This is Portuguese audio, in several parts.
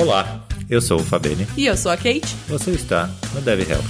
Olá, eu sou o Fabene. E eu sou a Kate. Você está no Dev Health.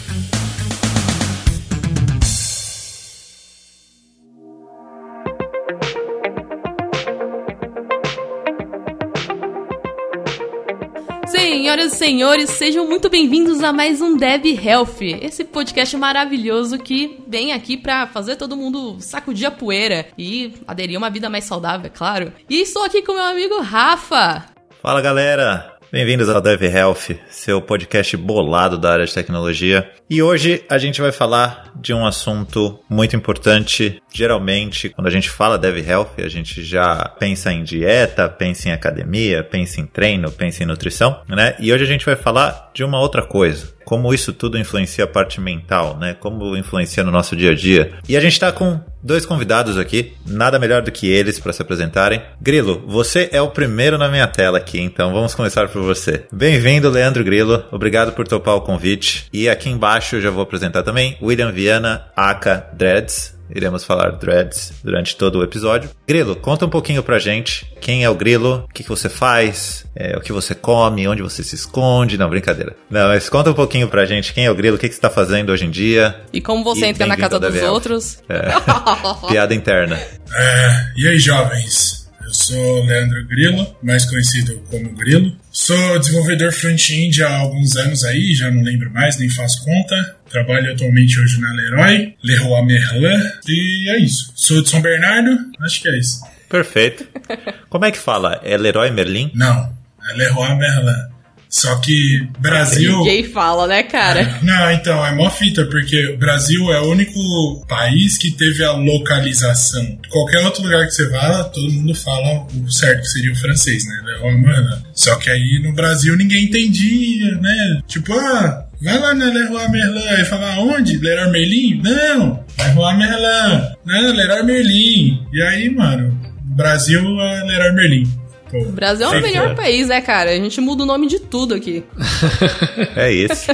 Senhoras e senhores, sejam muito bem-vindos a mais um Dev Health, esse podcast maravilhoso que vem aqui para fazer todo mundo sacudir a poeira e aderir a uma vida mais saudável, é claro. E estou aqui com meu amigo Rafa. Fala galera, Bem-vindos ao Dev Health, seu podcast bolado da área de tecnologia. E hoje a gente vai falar de um assunto muito importante. Geralmente, quando a gente fala Dev Health, a gente já pensa em dieta, pensa em academia, pensa em treino, pensa em nutrição, né? E hoje a gente vai falar de uma outra coisa como isso tudo influencia a parte mental, né? Como influencia no nosso dia a dia. E a gente está com dois convidados aqui, nada melhor do que eles para se apresentarem. Grilo, você é o primeiro na minha tela aqui, então vamos começar por você. Bem-vindo, Leandro Grilo. Obrigado por topar o convite. E aqui embaixo eu já vou apresentar também William Viana, aka Dreads. Iremos falar Dreads durante todo o episódio. Grilo, conta um pouquinho pra gente quem é o Grilo, o que, que você faz, é, o que você come, onde você se esconde. Não, brincadeira. Não, mas conta um pouquinho pra gente quem é o Grilo, o que, que você tá fazendo hoje em dia. E como você e entra na casa dos outros. É. Piada interna. É, e aí, jovens? Eu sou Leandro Grilo, mais conhecido como Grilo. Sou desenvolvedor front-end há alguns anos aí, já não lembro mais, nem faço conta. Trabalho atualmente hoje na Leroy, Leroy Merlin, e é isso. Sou de São Bernardo, acho que é isso. Perfeito. Como é que fala? É Leroy Merlin? Não, é Leroy Merlin. Só que Brasil. Ninguém fala, né, cara? Não, então, é mó fita, porque o Brasil é o único país que teve a localização. Qualquer outro lugar que você vá, todo mundo fala o certo, que seria o francês, né? Mano. Só que aí no Brasil ninguém entendia, né? Tipo, ah, Vai lá na Leroy Merlin e fala onde? Leroy Merlin? Não, Leroy Merlin. Não, Leroy Merlin. E aí, mano, Brasil é Leroy Merlin. O Brasil é o melhor país, né, cara? A gente muda o nome de tudo aqui. é isso.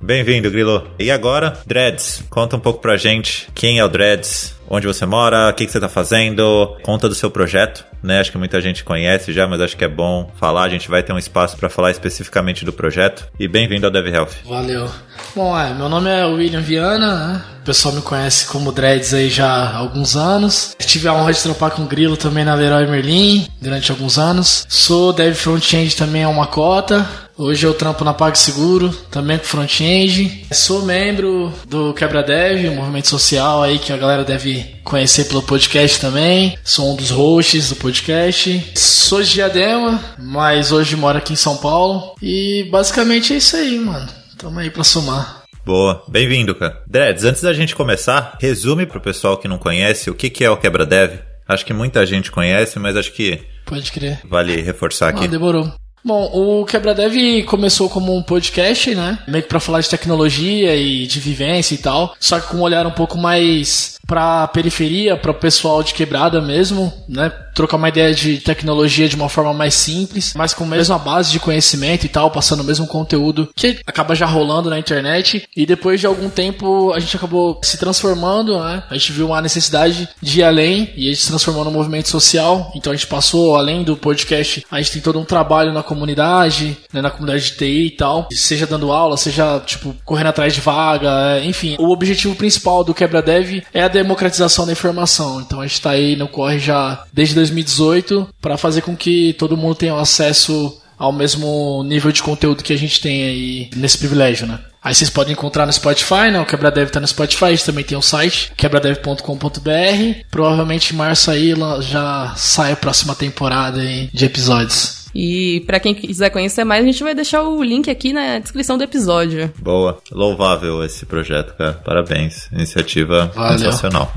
Bem-vindo, Grilo. E agora, Dreads, conta um pouco pra gente quem é o Dreads, onde você mora, o que, que você tá fazendo, conta do seu projeto né? Acho que muita gente conhece já, mas acho que é bom falar. A gente vai ter um espaço para falar especificamente do projeto. E bem-vindo ao Dev Health. Valeu. Bom, é, meu nome é William Viana, né? O pessoal me conhece como Dreads aí já há alguns anos. Tive a honra de trampar com o Grilo também na Leroy Merlin durante alguns anos. Sou Dev Frontend também é uma cota. Hoje eu trampo na PagSeguro, também com front-end. Sou membro do Quebra Dev, um movimento social aí que a galera deve conhecer pelo podcast também. Sou um dos hosts do podcast. Sou de Diadema, mas hoje moro aqui em São Paulo. E basicamente é isso aí, mano. Tamo aí pra somar. Boa, bem-vindo, cara. Dreads, antes da gente começar, resume pro pessoal que não conhece o que, que é o Quebra Dev. Acho que muita gente conhece, mas acho que. Pode crer. Vale reforçar aqui. Ah, demorou. Bom, o Quebra-Dev começou como um podcast, né? Meio que pra falar de tecnologia e de vivência e tal. Só que com um olhar um pouco mais pra periferia, para o pessoal de quebrada mesmo, né? Trocar uma ideia de tecnologia de uma forma mais simples, mas com a mesma base de conhecimento e tal, passando o mesmo conteúdo que acaba já rolando na internet. E depois de algum tempo a gente acabou se transformando, né? A gente viu uma necessidade de ir além e a gente se transformou num movimento social. Então a gente passou além do podcast, a gente tem todo um trabalho na comunidade, né? na comunidade de TI e tal, seja dando aula, seja tipo correndo atrás de vaga, é, enfim. O objetivo principal do Quebra Dev é a democratização da informação. Então a gente está aí no corre já desde 2018 para fazer com que todo mundo tenha acesso ao mesmo nível de conteúdo que a gente tem aí nesse privilégio, né? Aí vocês podem encontrar no Spotify, né? O Quebradev tá no Spotify, a gente também tem o site, quebradev.com.br. Provavelmente em março aí já sai a próxima temporada de episódios. E para quem quiser conhecer mais, a gente vai deixar o link aqui na descrição do episódio. Boa, louvável esse projeto, cara. Parabéns, iniciativa Valeu. sensacional.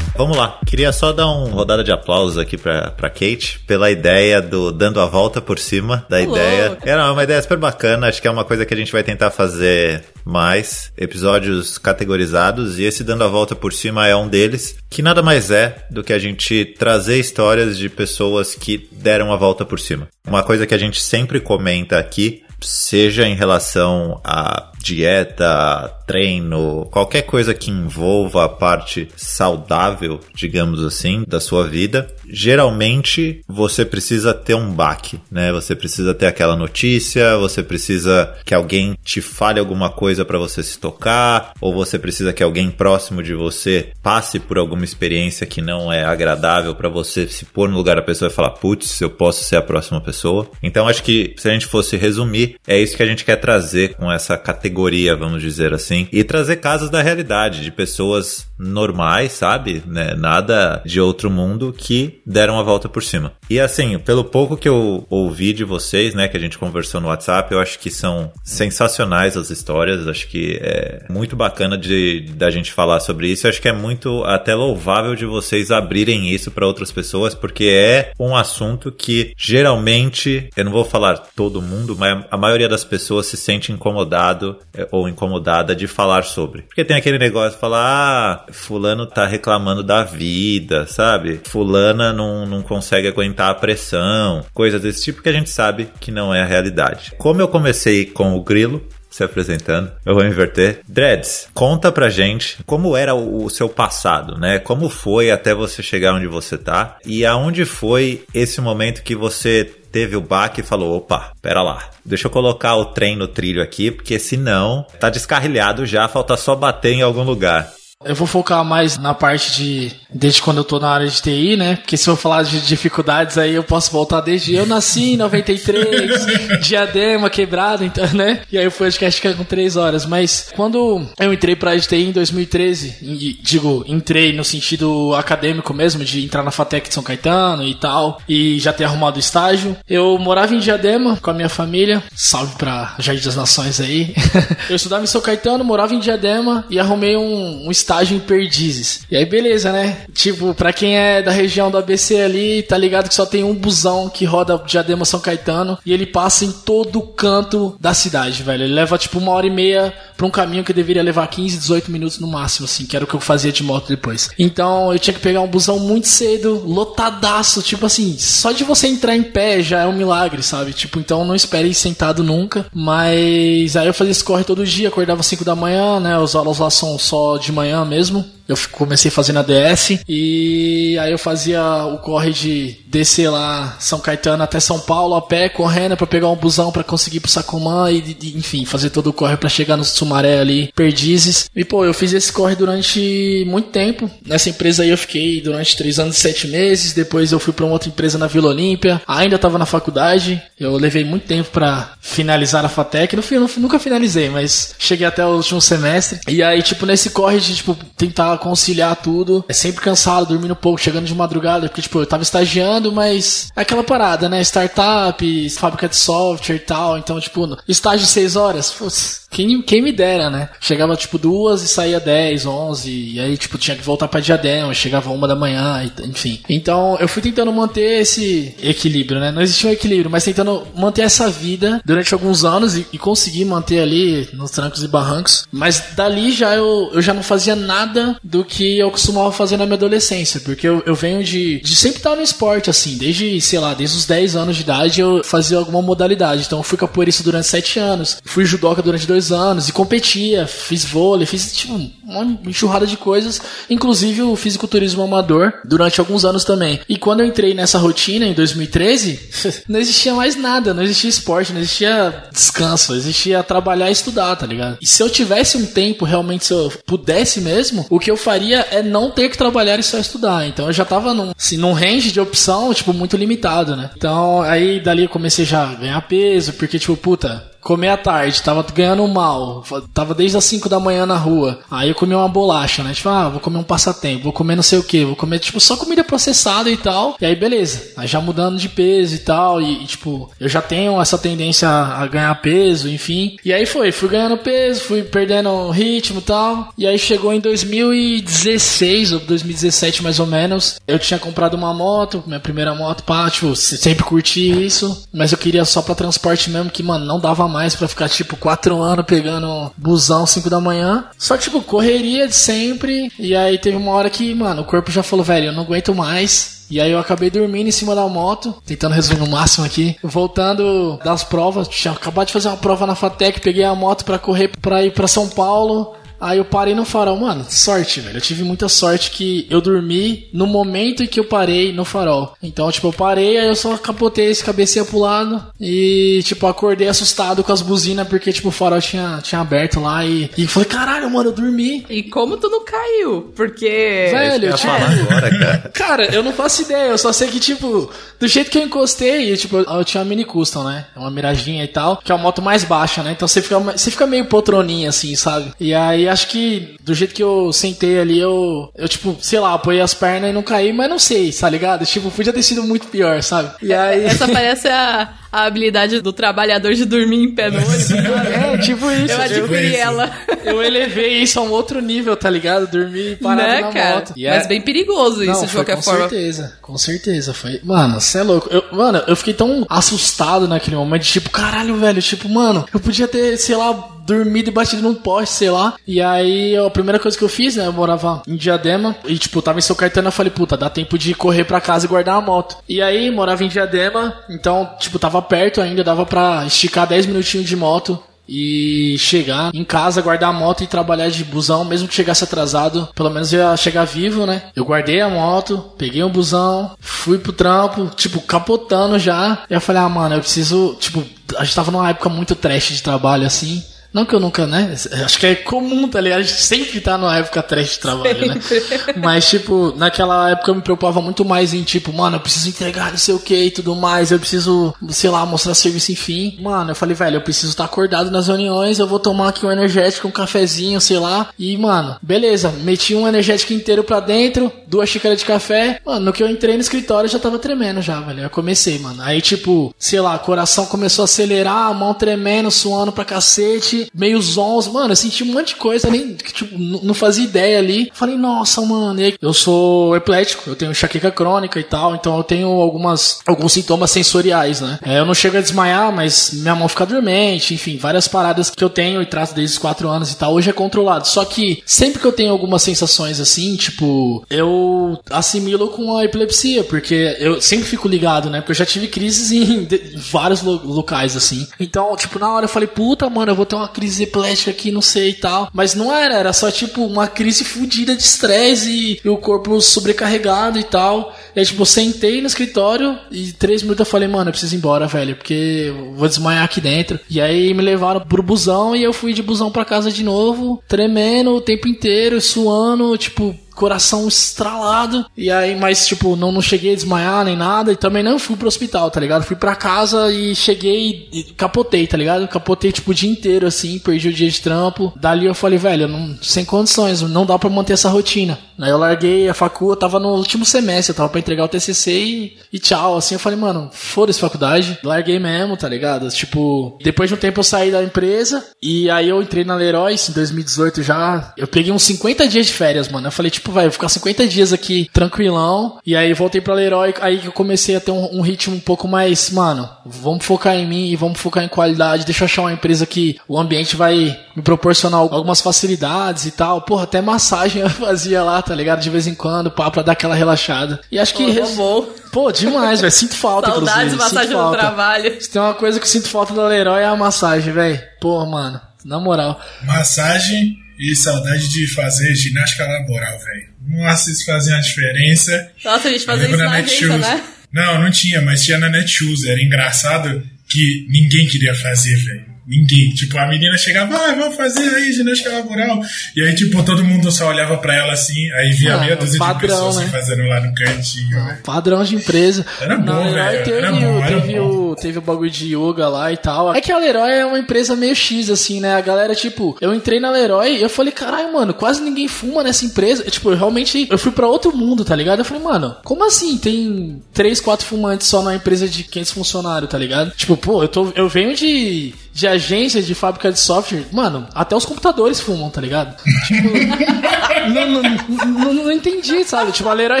Vamos lá. Queria só dar uma rodada de aplausos aqui pra, pra Kate pela ideia do dando a volta por cima da ideia. Era uma ideia super bacana. Acho que é uma coisa que a gente vai tentar fazer mais. Episódios categorizados. E esse dando a volta por cima é um deles. Que nada mais é do que a gente trazer histórias de pessoas que deram a volta por cima. Uma coisa que a gente sempre comenta aqui seja em relação a dieta, treino, qualquer coisa que envolva a parte saudável, digamos assim, da sua vida, geralmente você precisa ter um baque, né? Você precisa ter aquela notícia, você precisa que alguém te fale alguma coisa para você se tocar, ou você precisa que alguém próximo de você passe por alguma experiência que não é agradável para você se pôr no lugar da pessoa e falar, putz, eu posso ser a próxima pessoa. Então acho que se a gente fosse resumir, é isso que a gente quer trazer com essa categoria, vamos dizer assim, e trazer casos da realidade de pessoas normais, sabe? Né? Nada de outro mundo que deram a volta por cima. E assim, pelo pouco que eu ouvi de vocês, né, que a gente conversou no WhatsApp, eu acho que são sensacionais as histórias, acho que é muito bacana de da gente falar sobre isso, eu acho que é muito até louvável de vocês abrirem isso para outras pessoas, porque é um assunto que geralmente, eu não vou falar todo mundo, mas a maioria das pessoas se sente incomodado é, ou incomodada de falar sobre. Porque tem aquele negócio de falar, ah, fulano tá reclamando da vida, sabe? Fulana não, não consegue aguentar a pressão, coisas desse tipo que a gente sabe que não é a realidade. Como eu comecei com o grilo, se apresentando. Eu vou inverter. Dreads, conta pra gente como era o, o, seu passado, né? Como foi até você chegar onde você tá e aonde foi esse momento que você teve o baque e falou: opa, pera lá, deixa eu colocar o trem no trilho aqui, porque senão tá descarrilhado já, falta só bater em algum lugar. Eu vou focar mais na parte de desde quando eu tô na área de TI, né? Porque se eu falar de dificuldades aí eu posso voltar desde eu nasci em 93, diadema quebrado, então, né? E aí o podcast fica com três horas. Mas quando eu entrei pra área de TI em 2013, e, digo, entrei no sentido acadêmico mesmo, de entrar na FATEC de São Caetano e tal, e já ter arrumado estágio, eu morava em Diadema com a minha família. Salve pra Jardim das Nações aí. eu estudava em São Caetano, morava em Diadema e arrumei um, um estágio estágio em Perdizes. E aí, beleza, né? Tipo, pra quem é da região do ABC ali, tá ligado que só tem um busão que roda Diadema São Caetano e ele passa em todo canto da cidade, velho. Ele leva tipo uma hora e meia pra um caminho que deveria levar 15, 18 minutos no máximo, assim, que era o que eu fazia de moto depois. Então eu tinha que pegar um busão muito cedo, lotadaço, tipo assim, só de você entrar em pé já é um milagre, sabe? Tipo, então não espere sentado nunca. Mas aí eu fazia esse corre todo dia, acordava 5 da manhã, né? Os aulas lá são só de manhã mesmo. Eu comecei fazendo a DS e aí eu fazia o corre de descer lá São Caetano até São Paulo a pé, correndo para pegar um busão para conseguir pro Sacomã e, e, enfim, fazer todo o corre para chegar no Sumaré ali, Perdizes. E pô, eu fiz esse corre durante muito tempo. Nessa empresa aí eu fiquei durante três anos e sete meses. Depois eu fui para uma outra empresa na Vila Olímpia. Ainda tava na faculdade. Eu levei muito tempo para finalizar a FATEC. Eu nunca finalizei, mas cheguei até o último semestre. E aí, tipo, nesse corre de tipo tentar conciliar tudo. É sempre cansado, dormindo pouco, chegando de madrugada, porque, tipo, eu tava estagiando, mas é aquela parada, né? Startup, fábrica de software e tal. Então, tipo, estágio seis horas, putz, quem, quem me dera, né? Chegava tipo duas e saía 10, 11, e aí tipo tinha que voltar pra Diadema, chegava uma da manhã, enfim. Então eu fui tentando manter esse equilíbrio, né? Não existia um equilíbrio, mas tentando manter essa vida durante alguns anos e, e consegui manter ali nos trancos e barrancos. Mas dali já eu, eu já não fazia nada do que eu costumava fazer na minha adolescência, porque eu, eu venho de, de sempre estar no esporte, assim, desde, sei lá, desde os 10 anos de idade eu fazia alguma modalidade. Então eu fui capoeirista durante 7 anos, fui judoca durante 2 dois anos e competia, fiz vôlei, fiz tipo uma enxurrada de coisas, inclusive o fisiculturismo amador durante alguns anos também. E quando eu entrei nessa rotina em 2013, não existia mais nada, não existia esporte, não existia descanso, existia trabalhar e estudar, tá ligado? E se eu tivesse um tempo, realmente, se eu pudesse mesmo, o que eu faria é não ter que trabalhar e só estudar. Então eu já tava num, assim, num range de opção, tipo, muito limitado, né? Então aí dali eu comecei já a ganhar peso, porque, tipo, puta, comer à tarde, tava ganhando mal, tava desde as 5 da manhã na rua. Aí eu comi uma bolacha, né? Tipo, ah, vou comer um passatempo, vou comer não sei o que, vou comer, tipo, só comida processada e tal. E aí, beleza. Aí já mudando de peso e tal. E, e, tipo, eu já tenho essa tendência a ganhar peso, enfim. E aí foi, fui ganhando peso, fui perdendo ritmo e tal. E aí chegou em 2016 ou 2017 mais ou menos. Eu tinha comprado uma moto, minha primeira moto, pá, tipo, sempre curti isso. Mas eu queria só pra transporte mesmo, que, mano, não dava mais mais para ficar, tipo, quatro anos pegando busão 5 da manhã. Só, tipo, correria de sempre. E aí teve uma hora que, mano, o corpo já falou, velho, eu não aguento mais E aí eu acabei dormindo em cima da moto, tentando resumir o máximo aqui. Voltando das provas, tinha acabado de fazer uma prova na Fatec, peguei a moto para correr para ir para São Paulo. Aí eu parei no farol. Mano, sorte, velho. Eu tive muita sorte que eu dormi no momento em que eu parei no farol. Então, tipo, eu parei, aí eu só capotei esse cabeceia pro lado e, tipo, acordei assustado com as buzinas porque, tipo, o farol tinha, tinha aberto lá e, e falei, caralho, mano, eu dormi. E como tu não caiu? Porque. Velho, Eu tipo, ia falar agora, cara. Cara, eu não faço ideia, eu só sei que, tipo, do jeito que eu encostei, eu, tipo, eu tinha uma mini custom, né? Uma miraginha e tal, que é uma moto mais baixa, né? Então você fica, você fica meio poltroninha, assim, sabe? E aí acho que do jeito que eu sentei ali, eu, eu tipo, sei lá, apoiei as pernas e não caí, mas não sei, tá ligado? Tipo, podia ter sido muito pior, sabe? E aí. Essa parece a, a habilidade do trabalhador de dormir em pé no ônibus. É, tipo isso. Eu adquiri isso. ela. Eu elevei isso a um outro nível, tá ligado? Dormi parado né, na cara? moto. E Mas é- bem perigoso isso, Não, de foi qualquer com forma. certeza, com certeza. Foi. Mano, você é louco. Eu, mano, eu fiquei tão assustado naquele momento, tipo, caralho, velho, tipo, mano, eu podia ter, sei lá, dormido e batido num poste, sei lá. E aí, a primeira coisa que eu fiz, né, eu morava em Diadema e, tipo, tava em São Caetano, eu falei, puta, dá tempo de correr pra casa e guardar a moto. E aí, morava em Diadema, então, tipo, tava perto ainda, dava pra esticar 10 minutinhos de moto e chegar em casa, guardar a moto e trabalhar de busão, mesmo que chegasse atrasado, pelo menos ia chegar vivo, né? Eu guardei a moto, peguei um busão, fui pro trampo, tipo, capotando já. E eu falei, ah, mano, eu preciso, tipo, a gente tava numa época muito trash de trabalho assim. Não que eu nunca, né? Acho que é comum, tá ligado? A gente sempre tá numa época trash de trabalho, né? Mas, tipo, naquela época eu me preocupava muito mais em, tipo, mano, eu preciso entregar não sei o que e tudo mais, eu preciso, sei lá, mostrar serviço enfim. Mano, eu falei, velho, eu preciso estar acordado nas reuniões, eu vou tomar aqui um energético, um cafezinho, sei lá. E, mano, beleza, meti um energético inteiro pra dentro, duas xícaras de café. Mano, no que eu entrei no escritório eu já tava tremendo já, velho. Eu comecei, mano. Aí, tipo, sei lá, coração começou a acelerar, a mão tremendo, suando pra cacete, meio zonzo. Mano, eu senti um monte de coisa, nem, tipo, não fazia ideia ali. Falei, nossa, mano, eu sou epilético, eu tenho enxaqueca crônica e tal, então eu tenho algumas, alguns sintomas sensoriais, né? É, eu não chego a desmaiar, mas minha mão fica dormente, enfim, várias paradas que eu tenho e trato desde os 4 anos e tal, hoje é controlado. Só que sempre que eu tenho algumas sensações assim, tipo, eu assimilo com a epilepsia, porque eu sempre fico ligado, né? Porque eu já tive crises em vários lo- locais, assim. Então, tipo, na hora eu falei, puta, mano, eu vou ter uma crise epilética aqui, não sei e tal. Mas não era, era só, tipo, uma crise fodida de estresse e, o corpo sobrecarregado e tal. E aí, tipo, eu sentei no escritório e três minutos eu falei, mano, eu preciso ir embora, velho, porque eu vou desmaiar aqui dentro. E aí me levaram pro busão e eu fui de busão pra casa de novo, tremendo o tempo inteiro, suando, tipo, coração estralado. E aí, mas, tipo, não, não cheguei a desmaiar nem nada. E também não fui pro hospital, tá ligado? Fui pra casa e cheguei e capotei, tá ligado? Capotei, tipo, o dia inteiro, assim, perdi o dia de trampo. Dali eu falei, velho, não, sem condições, não dá pra manter essa rotina. Aí eu larguei a facu, eu tava no último semestre, eu tava pra entregar o TCC e, e tchau. Assim, eu falei, mano, foda-se faculdade. Larguei mesmo, tá ligado? Tipo, depois de um tempo eu saí da empresa e aí eu entrei na Leroy em 2018 já. Eu peguei uns 50 dias de férias, mano. Eu falei, tipo, vou ficar 50 dias aqui tranquilão. E aí voltei pra Leroy, aí que eu comecei a ter um, um ritmo um pouco mais, mano, vamos focar em mim e vamos focar em qualidade. Deixa eu achar uma empresa que o ambiente vai me proporcionar algumas facilidades e tal. Porra, até massagem eu fazia lá, tá ligado? De vez em quando, pá, pra dar aquela relaxada. E acho que. Pô, res- bom. Pô, demais, velho. Sinto falta, Saudades de inclusive. massagem Sinto no falta. trabalho. Se tem uma coisa que eu sinto falta da Leroy é a massagem, velho. Porra, mano. Na moral. Massagem e saudade de fazer ginástica laboral, velho. Nossa, isso fazia uma diferença. Nossa, a gente fazia isso na agência, Netshoes. né? Não, não tinha, mas tinha na Netshoes. Era engraçado que ninguém queria fazer, velho. Ninguém. Tipo, a menina chegava, ah, vamos fazer aí ginástica laboral. E aí, tipo, todo mundo só olhava pra ela assim, aí via Ah, meia dúzia de padrão, pessoas né? se fazendo lá no cantinho, velho. Padrão de empresa. Era bom, Na velho, Teve, era bom, o, era teve, bom. o, teve o bagulho de yoga lá e tal. É que a Leroy é uma empresa meio X, assim, né? A galera, tipo, eu entrei na Leroy e eu falei, caralho, mano, quase ninguém fuma nessa empresa. Tipo, eu realmente, eu fui pra outro mundo, tá ligado? Eu falei, mano, como assim tem três, quatro fumantes só numa empresa de 500 funcionários, tá ligado? Tipo, pô, eu, tô, eu venho de, de agência de fábrica de software. Mano, até os computadores fumam, tá ligado? Tipo, não, não, não, entendi, sabe? Tipo, a Leroy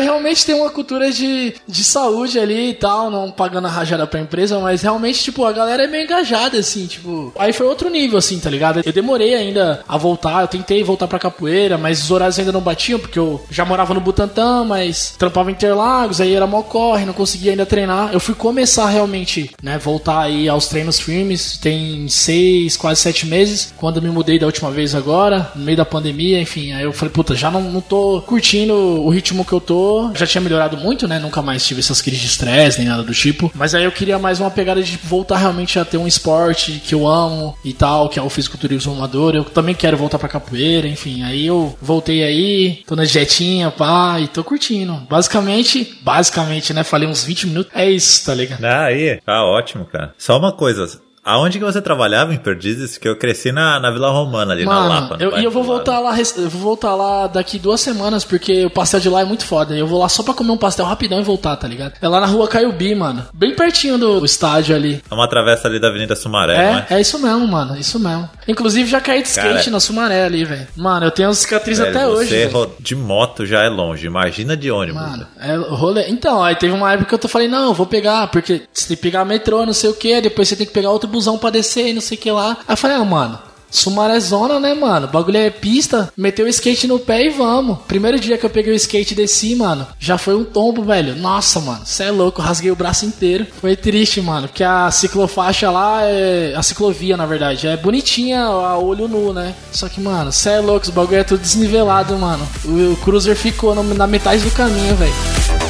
realmente tem uma cultura de, de saúde ali e tal, não pagando a rajada pra empresa, mas realmente, tipo, a galera é meio engajada, assim, tipo. Aí foi outro nível, assim, tá ligado? Eu demorei ainda a voltar, eu tentei voltar pra capoeira, mas os horários ainda não batiam, porque eu já morava no Butantã, mas trampava em Interlagos, aí era mó corre, não conseguia ainda treinar. Eu fui começar realmente, né, voltar aí aos treinos firmes, tem seis, quase sete meses, quando me mudei da última vez agora, no meio da pandemia, enfim, aí eu falei, puta, já não, não tô curtindo o ritmo que eu tô, já tinha melhorado muito, né, nunca mais tive essas crises de estresse, nem nada do tipo, mas aí eu queria mais uma pegada de voltar realmente a ter um esporte que eu amo e tal, que é o fisiculturismo amador, eu também quero voltar pra capoeira, enfim, aí eu voltei aí, tô na dietinha, pá, e tô curtindo. Basicamente, basicamente, né, falei uns 20 minutos, é isso, tá ligado? Ah, aí, tá ótimo, cara. Só uma coisa, Aonde que você trabalhava em Perdizes? Que eu cresci na, na Vila Romana, ali Mano, na Lapa. Eu, e eu vou voltar lá, eu vou voltar lá daqui duas semanas, porque o pastel de lá é muito foda. Eu vou lá só pra comer um pastel rapidão e voltar, tá ligado? É lá na rua Caiubi, mano. Bem pertinho do, estádio ali. É uma travessa ali da Avenida Sumaré, é, não é? É isso mesmo, mano. Isso mesmo. Inclusive já caí de skate Cara, na Sumaré ali, velho. Mano, eu tenho cicatrizes até hoje. Você de moto já é longe. Imagina de ônibus. Mano, é rolê. Então, aí teve uma época que eu falei, não, eu vou pegar, porque você tem que pegar metrô, não sei o que, depois você tem que pegar outro busão pra descer não sei o que lá. Aí eu falei, ah, mano, Sumarezona, né, mano? Bagulho é pista, meteu o skate no pé e vamos. Primeiro dia que eu peguei o skate e desci, mano, já foi um tombo, velho. Nossa, mano, cê é louco, rasguei o braço inteiro. Foi triste, mano, porque a ciclofaixa lá é. A ciclovia, na verdade, é bonitinha a olho nu, né? Só que, mano, cê é louco, os bagulho é tudo desnivelado, mano. O, o Cruiser ficou na metade do caminho, velho.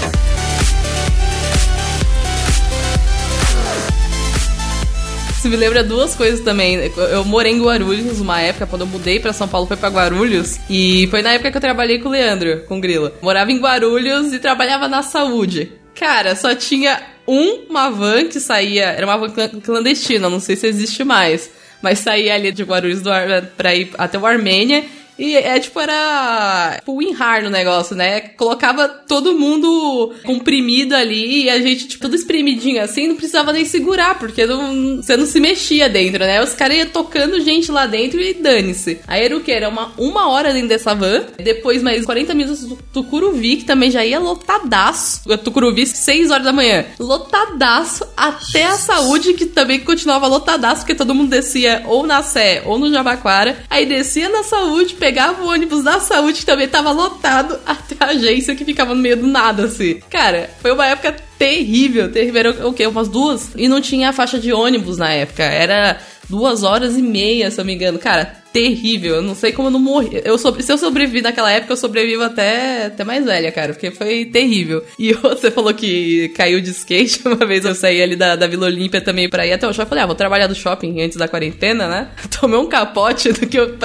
Isso me lembra duas coisas também. Eu morei em Guarulhos uma época, quando eu mudei para São Paulo, foi para Guarulhos. E foi na época que eu trabalhei com o Leandro, com o Grilo. Morava em Guarulhos e trabalhava na saúde. Cara, só tinha uma van que saía. Era uma van clandestina, não sei se existe mais. Mas saía ali de Guarulhos do Ar, pra ir até o Armênia e é tipo, era tipo WinRAR no negócio, né? Colocava todo mundo comprimido ali e a gente, tipo, tudo espremidinho assim, não precisava nem segurar, porque não, você não se mexia dentro, né? Os caras iam tocando gente lá dentro e dane-se. Aí era o que? Era uma, uma hora dentro dessa van, depois mais 40 minutos do Tucuruvi, que também já ia lotadaço. O Tucuruvi, 6 horas da manhã. Lotadaço até a saúde, que também continuava lotadaço, porque todo mundo descia ou na Sé ou no Jabaquara. Aí descia na saúde, pegava o ônibus da saúde, que também tava lotado, até a agência que ficava no meio do nada, assim. Cara, foi uma época terrível, terrível. Era o quê? Umas duas? E não tinha faixa de ônibus na época. Era duas horas e meia, se eu me engano. Cara, terrível. Eu não sei como eu não morri. Eu sobre... Se eu sobrevivi naquela época, eu sobrevivo até, até mais velha, cara, porque foi terrível. E você falou que caiu de skate. Uma vez eu saí ali da, da Vila Olímpia também pra ir até o shopping. Falei, ah, vou trabalhar do shopping antes da quarentena, né? Tomei um capote do que eu.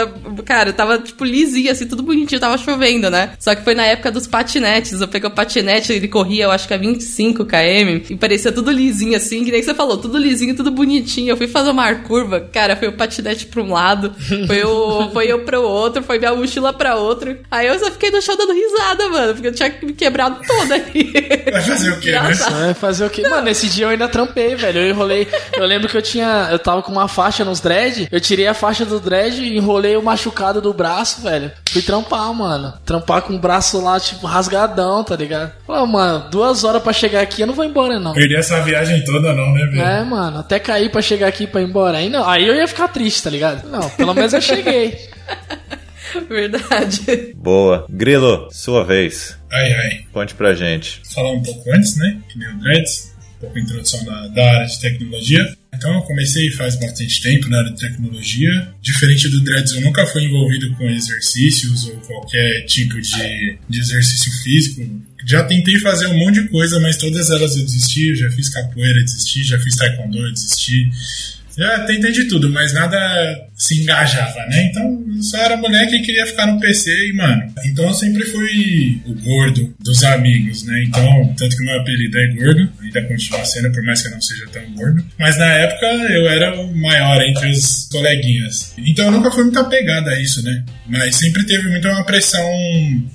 Cara, eu tava tipo lisinho, assim, tudo bonitinho, tava chovendo, né? Só que foi na época dos patinetes. Eu peguei o patinete, ele corria, eu acho que a 25 km, e parecia tudo lisinho, assim, que nem você falou, tudo lisinho, tudo bonitinho. Eu fui fazer uma curva, cara, foi o patinete pra um lado, foi eu, foi eu pro outro, foi minha mochila pra outro. Aí eu só fiquei no chão dando risada, mano, porque eu tinha me quebrado toda ali. Vai fazer o quê, né? Vai fazer o quê? Mano, esse dia eu ainda trampei, velho. Eu enrolei. Eu lembro que eu tinha. Eu tava com uma faixa nos dread. Eu tirei a faixa do dread e enrolei o machucado do braço, velho. Fui trampar, mano. Trampar com o braço lá, tipo, rasgadão, tá ligado? Pô, mano, duas horas pra chegar aqui, eu não vou embora, não. Perder essa viagem toda, não, né, velho? É, mano, até cair pra chegar aqui pra ir embora. Aí não, aí eu ia ficar triste, tá ligado? Não, pelo menos eu cheguei. Verdade. Boa. Grilo, sua vez. Ai, ai. Conte pra gente. Falar um pouco antes, né? Que nem o Dreads. Um pouco a introdução da, da área de tecnologia. Então eu comecei faz bastante tempo na área de tecnologia. Diferente do Dreads, eu nunca fui envolvido com exercícios ou qualquer tipo de, de exercício físico. Já tentei fazer um monte de coisa, mas todas elas eu desisti. Eu já fiz capoeira, desisti. Já fiz taekwondo, desisti. Já tentei de tudo, mas nada se engajava, né? Então eu só era moleque e queria ficar no PC e, mano. Então eu sempre fui o gordo dos amigos, né? Então, tanto que meu apelido é gordo, ainda continua sendo, por mais que eu não seja tão gordo. Mas na época eu era o maior entre os coleguinhas. Então eu nunca fui muito apegado a isso, né? Mas sempre teve muita uma pressão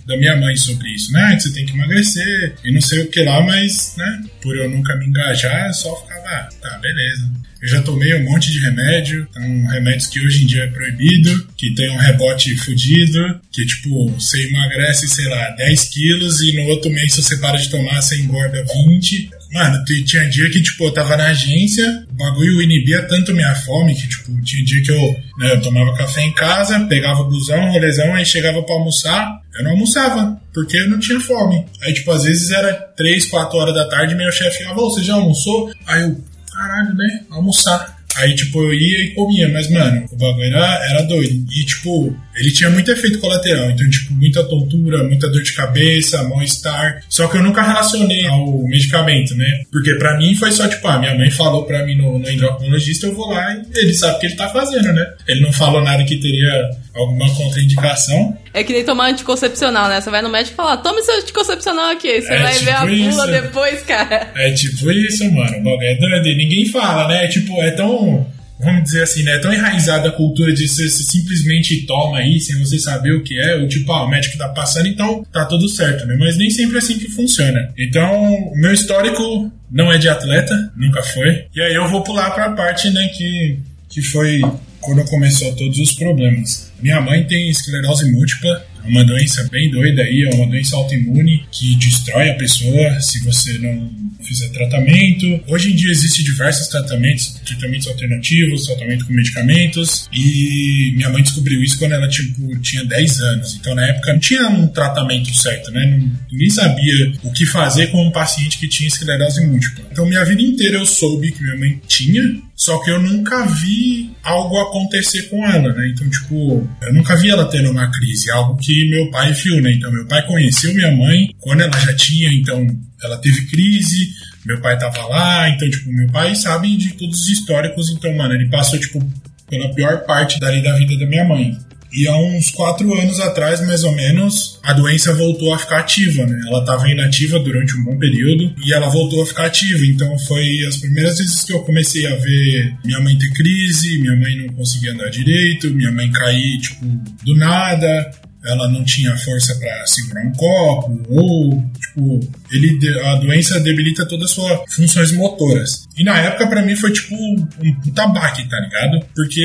da minha mãe sobre isso, né? Que você tem que emagrecer e não sei o que lá, mas, né? Por eu nunca me engajar, eu só ficava, ah, tá, beleza. Eu já tomei um monte de remédio, então remédios que hoje em dia é proibido, que tem um rebote fudido, que tipo, você emagrece, sei lá, 10 quilos e no outro mês você para de tomar, você engorda 20. Mano, tinha dia que, tipo, eu tava na agência, o bagulho inibia tanto minha fome que, tipo, tinha dia que eu, né, eu tomava café em casa, pegava o busão, rolezão, aí chegava pra almoçar, eu não almoçava, porque eu não tinha fome. Aí, tipo, às vezes era 3, 4 horas da tarde, meu chefe falava, você já almoçou? Aí eu, caralho, né, almoçar. Aí, tipo, eu ia e comia, mas, mano, o bagulho era, era doido. E, tipo, ele tinha muito efeito colateral. Então, tipo, muita tontura, muita dor de cabeça, mal-estar. Só que eu nunca relacionei ao medicamento, né? Porque pra mim foi só, tipo, ah, minha mãe falou pra mim no, no endocrinologista, eu vou lá e ele sabe o que ele tá fazendo, né? Ele não falou nada que teria alguma contraindicação. É que nem tomar anticoncepcional, né? Você vai no médico e fala, tome seu anticoncepcional aqui. Você É vai tipo ver a bula isso. depois, cara. É tipo isso, mano. O bagulho é doido. E ninguém fala, né? Tipo, é tão. Vamos dizer assim, né? É tão enraizada a cultura de você, simplesmente toma aí sem você saber o que é. Ou tipo, ah, o médico tá passando, então tá tudo certo, né? Mas nem sempre é assim que funciona. Então, o meu histórico não é de atleta, nunca foi. E aí eu vou pular pra parte, né, que, que foi quando começou todos os problemas. Minha mãe tem esclerose múltipla, é uma doença bem doida aí, é uma doença autoimune que destrói a pessoa se você não fizer tratamento. Hoje em dia existem diversos tratamentos, tratamentos alternativos, tratamento com medicamentos, e minha mãe descobriu isso quando ela tipo, tinha 10 anos. Então na época não tinha um tratamento certo, né? Não- ninguém sabia o que fazer com um paciente que tinha esclerose múltipla. Então minha vida inteira eu soube que minha mãe tinha, só que eu nunca vi algo acontecer com ela, né? Então, tipo, eu nunca vi ela tendo uma crise, algo que meu pai viu, né? Então, meu pai conheceu minha mãe quando ela já tinha, então, ela teve crise, meu pai tava lá, então, tipo, meu pai sabe de todos os históricos, então, mano, ele passou, tipo, pela pior parte dali da vida da minha mãe. E há uns quatro anos atrás, mais ou menos, a doença voltou a ficar ativa, né? Ela estava inativa durante um bom período e ela voltou a ficar ativa. Então foi as primeiras vezes que eu comecei a ver minha mãe ter crise, minha mãe não conseguia andar direito, minha mãe cair, tipo, do nada. Ela não tinha força para segurar um copo, ou, tipo, ele, a doença debilita todas as suas funções motoras. E na época, pra mim, foi tipo um puta baque, tá ligado? Porque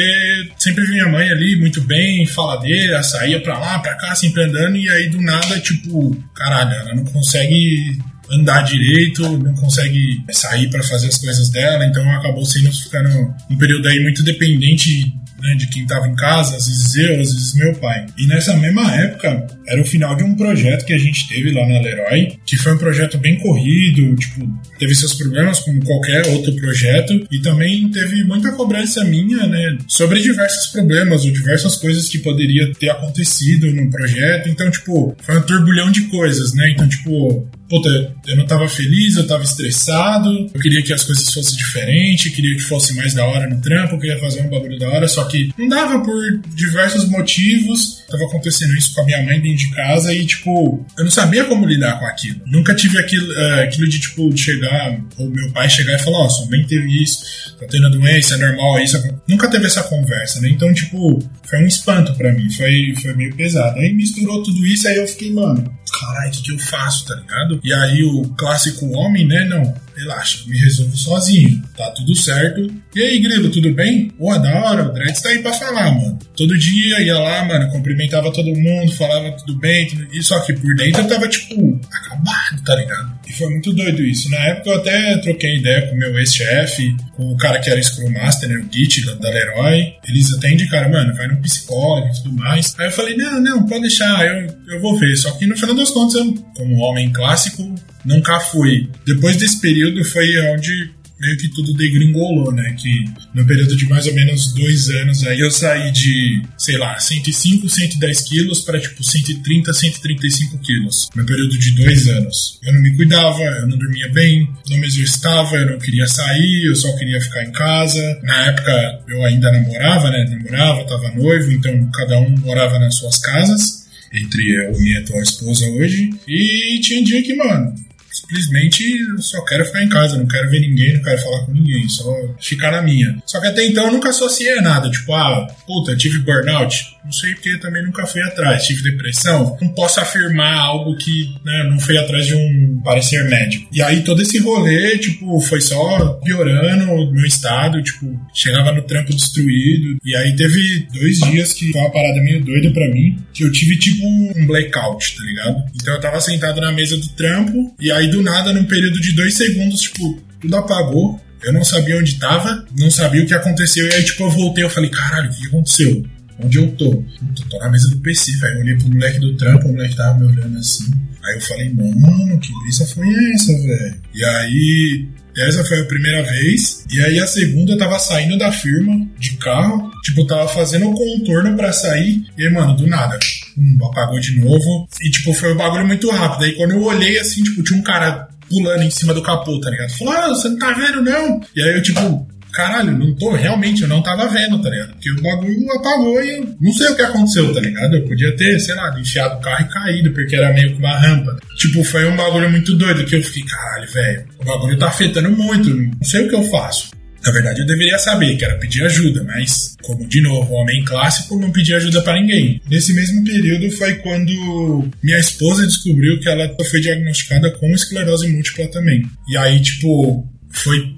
sempre vi minha mãe ali muito bem, faladeira, saía pra lá, pra cá, sempre andando, e aí do nada, tipo, caralho, ela não consegue andar direito, não consegue sair pra fazer as coisas dela, então acabou sendo ficando um período aí muito dependente né, de quem estava em casa, às vezes eu, às vezes meu pai. E nessa mesma época, era o final de um projeto que a gente teve lá na Leroy, que foi um projeto bem corrido, tipo, teve seus problemas como qualquer outro projeto, e também teve muita cobrança minha, né, sobre diversos problemas ou diversas coisas que poderia ter acontecido no projeto. Então, tipo, foi um turbulhão de coisas, né? Então, tipo, puta, eu não tava feliz, eu tava estressado, eu queria que as coisas fossem diferentes, queria que fosse mais da hora no trampo, queria fazer um bagulho da hora, só que não dava por diversos motivos. Tava acontecendo isso com a minha mãe dentro de casa e, tipo, eu não sabia como lidar com aquilo. Nunca tive aquilo, eh, aquilo de, tipo, de chegar, ou meu pai chegar e falar, ó, sua mãe teve isso, tá tendo doença, é normal, isso. Nunca teve essa conversa, né? Então, tipo, foi um espanto pra mim, foi, foi meio pesado. Aí misturou tudo isso, aí eu fiquei, mano, caralho, o que, que eu faço, tá ligado? E aí o clássico homem, né? Não, relaxa, me resolvo sozinho, tá tudo certo. E aí, Grilo, tudo bem? Pô, da hora, o Dreads tá aí pra falar, mano. Todo dia ia lá, mano, cumprimentava todo mundo, falava tudo bem, tudo... e só que por dentro eu tava, tipo, acabado, tá ligado? E foi muito doido isso. Na época eu até troquei ideia com o meu ex-chefe, com o cara que era Scrum Master, né, o Git, da, Leroy. Eles até indicaram, mano, vai no psicólogo e tudo mais. Aí eu falei, não, não, pode deixar, eu, eu vou ver. Só que no final das contas, eu, como homem clássico, nunca fui. Depois desse período foi onde meio que tudo degringolou, né? Que no período de mais ou menos dois anos aí eu saí de, sei lá, 105, 110 quilos para tipo 130, 135 quilos. No período de dois anos. Eu não me cuidava, eu não dormia bem, não me exercitava, eu não queria sair, eu só queria ficar em casa. Na época eu ainda namorava, né? Namorava, tava noivo, então cada um morava nas suas casas. Entre eu e minha atual esposa hoje. E tinha dia que, mano, simplesmente só quero ficar em casa, não quero ver ninguém, não quero falar com ninguém, só ficar na minha. Só que até então eu nunca associei a nada, tipo, ah, puta, tive burnout. Não sei porque também nunca fui atrás. Tive depressão. Não posso afirmar algo que né, não fui atrás de um parecer médico. E aí todo esse rolê, tipo, foi só piorando o meu estado. Tipo, chegava no trampo destruído. E aí teve dois dias que foi uma parada meio doida pra mim. Que eu tive tipo um blackout, tá ligado? Então eu tava sentado na mesa do trampo. E aí do nada, num período de dois segundos, tipo, tudo apagou. Eu não sabia onde tava, não sabia o que aconteceu. E aí, tipo, eu voltei, eu falei, caralho, o que aconteceu? onde eu tô. Eu tô na mesa do PC, velho. Eu olhei pro moleque do trampo, o moleque tava me olhando assim. Aí eu falei, mano, que brisa foi essa, velho? E aí, essa foi a primeira vez. E aí a segunda eu tava saindo da firma de carro. Tipo, tava fazendo um contorno para sair. E aí, mano, do nada. Hum, apagou de novo. E tipo, foi um bagulho muito rápido. Aí quando eu olhei assim, tipo, tinha um cara pulando em cima do capô, tá ligado? Falou, ah, você não tá vendo, não? E aí eu, tipo, caralho, não tô, realmente, eu não tava vendo, tá ligado? Porque o bagulho apagou e não sei o que aconteceu, tá ligado? Eu podia ter, sei lá, enfiado o carro e caído, porque era meio que uma rampa. Tipo, foi um bagulho muito doido que eu fiquei, caralho, velho, o bagulho tá afetando muito, não sei o que eu faço. Na verdade, eu deveria saber que era pedir ajuda, mas, como de novo, homem clássico, não pedi ajuda para ninguém. Nesse mesmo período foi quando minha esposa descobriu que ela foi diagnosticada com esclerose múltipla também. E aí, tipo, foi.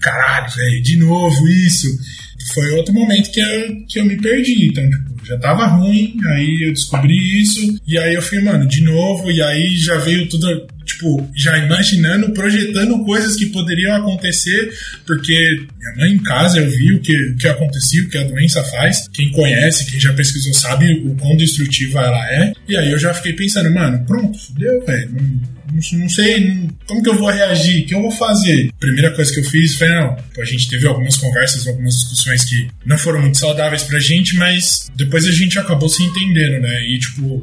Caralho, velho, de novo isso. Foi outro momento que eu, que eu me perdi. Então, tipo, já tava ruim, aí eu descobri isso, e aí eu fui, mano, de novo, e aí já veio tudo, tipo, já imaginando, projetando coisas que poderiam acontecer, porque minha mãe em casa eu vi o que, o que acontecia, o que a doença faz. Quem conhece, quem já pesquisou, sabe o quão destrutiva ela é. E aí eu já fiquei pensando, mano, pronto, fudeu, velho não, sei não, como que eu vou reagir, o que eu vou fazer. Primeira coisa que eu fiz foi, não, a gente teve algumas conversas, algumas discussões que não foram muito saudáveis pra gente, mas depois a gente acabou se entendendo, né? E, tipo,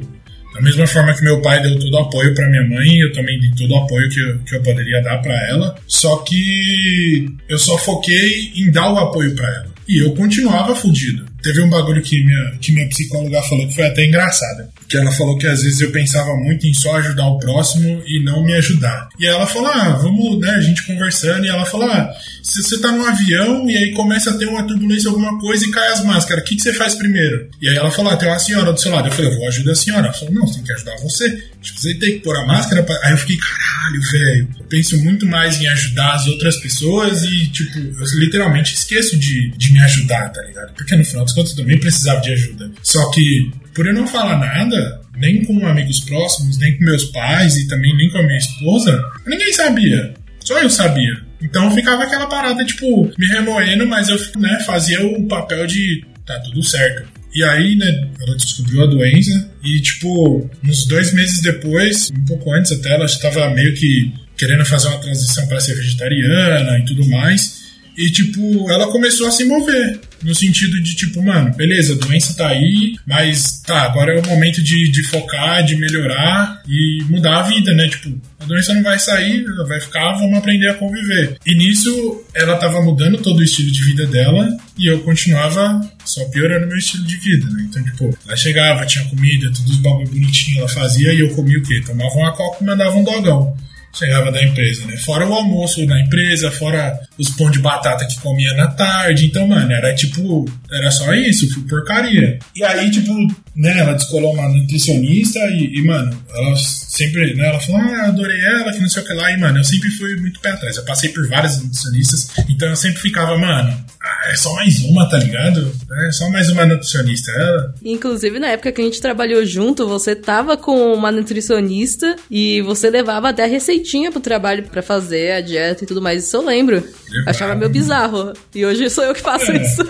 da mesma forma que meu pai deu todo o apoio para minha mãe, eu também dei todo o apoio que eu, que eu poderia dar para ela. Só que eu só foquei em dar o apoio para ela. E eu continuava fudido. Teve um bagulho que minha, que minha psicóloga falou que foi até engraçado. Que ela falou que às vezes eu pensava muito em só ajudar o próximo e não me ajudar. E ela falou: ah, vamos, né, a gente conversando. E ela falou: ah, se você tá num avião e aí começa a ter uma turbulência, alguma coisa e cai as máscaras, o que, que você faz primeiro? E aí ela falou: ah, tem uma senhora do seu lado. Eu falei: eu vou ajudar a senhora. Ela falou: não, você tem que ajudar você. Você tem que pôr a máscara. Pra... Aí eu fiquei: caralho, velho. Eu penso muito mais em ajudar as outras pessoas e, tipo, eu literalmente esqueço de, de me ajudar, tá ligado? Porque no final das contas eu também precisava de ajuda. Só que, por eu não falar nada, nem com amigos próximos, nem com meus pais e também nem com a minha esposa, ninguém sabia. Só eu sabia. Então ficava aquela parada, tipo, me remoendo, mas eu né, fazia o papel de tá tudo certo. E aí, né, ela descobriu a doença e, tipo, uns dois meses depois, um pouco antes até, ela estava meio que querendo fazer uma transição para ser vegetariana e tudo mais. E, tipo, ela começou a se mover. No sentido de, tipo, mano, beleza, a doença tá aí, mas tá, agora é o momento de, de focar, de melhorar e mudar a vida, né? Tipo, a doença não vai sair, ela vai ficar, vamos aprender a conviver. E nisso, ela tava mudando todo o estilo de vida dela e eu continuava só piorando meu estilo de vida, né? Então, tipo, ela chegava, tinha comida, tudo os bagulho bonitinho, ela fazia e eu comia o quê? Tomava uma coca e mandava um dogão chegava da empresa, né? Fora o almoço na empresa, fora os pão de batata que comia na tarde. Então, mano, era tipo, era só isso, porcaria. E aí, tipo, né, ela descolou uma nutricionista e, e, mano, ela sempre, né, ela falou, ah, adorei ela, que não sei o que lá. E, mano, eu sempre fui muito pé atrás. Eu passei por várias nutricionistas, então eu sempre ficava, mano, ah, é só mais uma, tá ligado? É só mais uma nutricionista. Ela... Inclusive, na época que a gente trabalhou junto, você tava com uma nutricionista e você levava até a receitinha pro trabalho para fazer a dieta e tudo mais. Isso eu lembro. Eu Achava meio bizarro. E hoje sou eu que faço é. isso.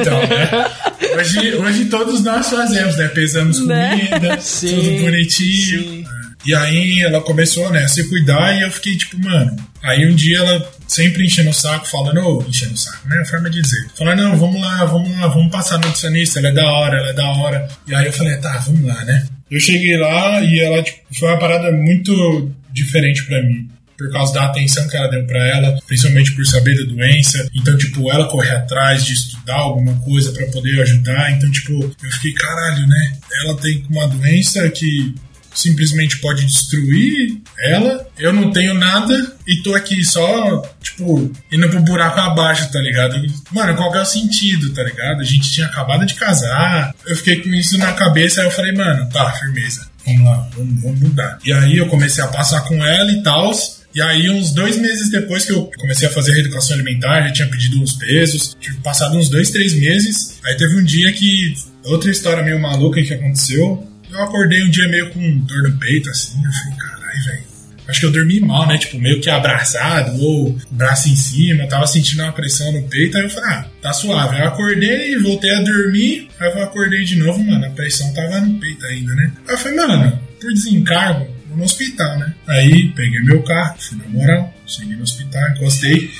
Então, né? Hoje, hoje todos nós fazemos, né? Pesamos né? comida, Sim. tudo bonitinho. Sim. E aí ela começou, né, a se cuidar e eu fiquei tipo, mano. Aí um dia ela sempre enchendo o saco, falando, ô, enchendo o saco, né? A forma de dizer. Falando, não, vamos lá, vamos lá, vamos passar no nutricionista, ela é da hora, ela é da hora. E aí eu falei, tá, vamos lá, né? Eu cheguei lá e ela, tipo, foi uma parada muito diferente para mim por causa da atenção que ela deu para ela, principalmente por saber da doença. Então, tipo, ela correr atrás de estudar alguma coisa para poder ajudar. Então, tipo, eu fiquei, caralho, né? Ela tem uma doença que simplesmente pode destruir ela. Eu não tenho nada e tô aqui só, tipo, indo pro buraco abaixo, tá ligado? Mano, qual que é o sentido, tá ligado? A gente tinha acabado de casar. Eu fiquei com isso na cabeça, aí eu falei, mano, tá, firmeza. Vamos lá, vamos, vamos mudar. E aí eu comecei a passar com ela e tal. E aí, uns dois meses depois que eu comecei a fazer reeducação alimentar, já tinha pedido uns pesos, tive passado uns dois, três meses. Aí teve um dia que, outra história meio maluca que aconteceu. Eu acordei um dia meio com dor no peito, assim. Eu falei, caralho, velho. Acho que eu dormi mal, né? Tipo, meio que abraçado, ou braço em cima, tava sentindo uma pressão no peito. Aí eu falei, ah, tá suave. Eu acordei, voltei a dormir. Aí eu acordei de novo, mano. A pressão tava no peito ainda, né? Aí eu falei, mano, por desencargo, no hospital, né? Aí peguei meu carro, fui na moral, cheguei no hospital, encostei.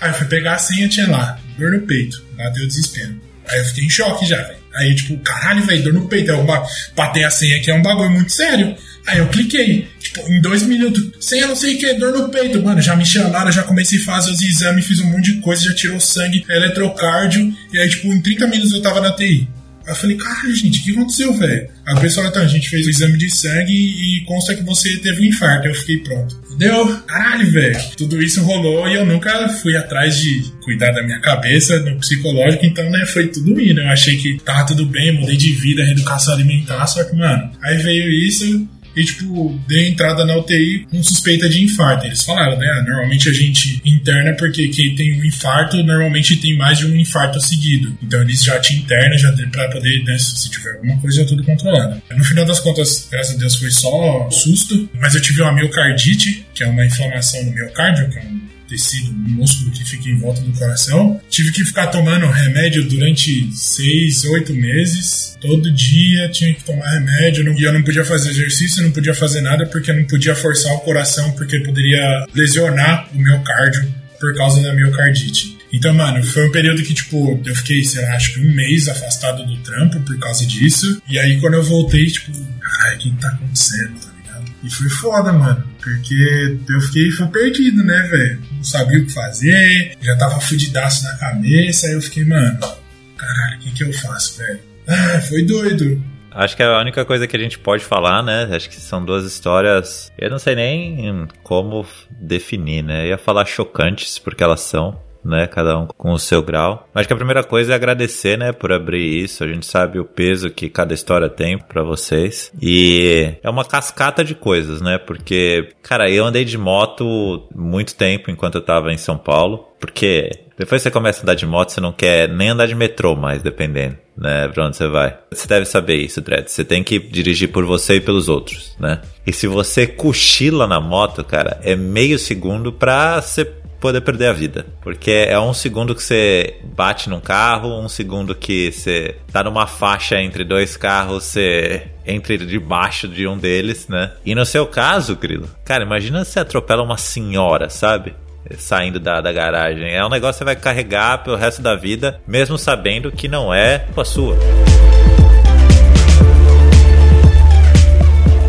Aí fui pegar a senha, tinha lá, dor no peito. Lá deu desespero. Aí eu fiquei em choque já, velho. Aí, tipo, caralho, velho, dor no peito. Aí eu bater a senha aqui é um bagulho muito sério. Aí eu cliquei, tipo, em dois minutos, senha não sei o que, dor no peito. Mano, já me chamaram, já comecei a fazer os exames, fiz um monte de coisa, já tirou sangue, eletrocárdio. E aí, tipo, em 30 minutos eu tava na TI. Aí eu falei, caralho, gente, o que aconteceu, velho? A pessoa, então, a gente fez o exame de sangue e consta que você teve um infarto. Eu fiquei pronto. Deu, caralho, velho. Tudo isso rolou e eu nunca fui atrás de cuidar da minha cabeça, no psicológico, então, né, foi tudo indo. Eu achei que tava tudo bem, mudei de vida, reeducação alimentar, só que, mano, aí veio isso, e, tipo, dei entrada na UTI com suspeita de infarto. Eles falaram, né? Normalmente a gente interna porque quem tem um infarto normalmente tem mais de um infarto seguido. Então eles já te internam já para poder, né, se tiver alguma coisa, já tudo controlado. No final das contas, graças a Deus, foi só susto, mas eu tive uma miocardite, que é uma inflamação no miocárdio, que é um tecido, músculo que fica em volta do coração. Tive que ficar tomando remédio durante seis, oito meses. Todo dia tinha que tomar remédio. E eu não podia fazer exercício, não podia fazer nada porque eu não podia forçar o coração, porque poderia lesionar o miocárdio por causa da miocardite. Então, mano, foi um período que, tipo, eu fiquei, sei lá, acho que um mês afastado do trampo por causa disso. E aí, quando eu voltei, tipo, caralho, o que tá acontecendo? E foi foda, mano. Porque eu fiquei fui perdido, né, velho? Não sabia o que fazer, já tava fudidaço na cabeça, aí eu fiquei, mano, caralho, o que que eu faço, velho? Ah, foi doido. Acho que é a única coisa que a gente pode falar, né? Acho que são duas histórias. Eu não sei nem como definir, né? Eu ia falar chocantes, porque elas são né? Cada um com o seu grau. Acho que a primeira coisa é agradecer, né, por abrir isso. A gente sabe o peso que cada história tem para vocês. E é uma cascata de coisas, né? Porque, cara, eu andei de moto muito tempo enquanto eu tava em São Paulo. Porque depois você começa a andar de moto, você não quer nem andar de metrô mais, dependendo, né, pra onde você vai. Você deve saber isso, Dredd. Você tem que dirigir por você e pelos outros, né? E se você cochila na moto, cara, é meio segundo pra você poder perder a vida. Porque é um segundo que você bate num carro, um segundo que você tá numa faixa entre dois carros, você entra debaixo de um deles, né? E no seu caso, Grilo, cara, imagina se atropela uma senhora, sabe? Saindo da, da garagem. É um negócio que você vai carregar pelo resto da vida, mesmo sabendo que não é a sua.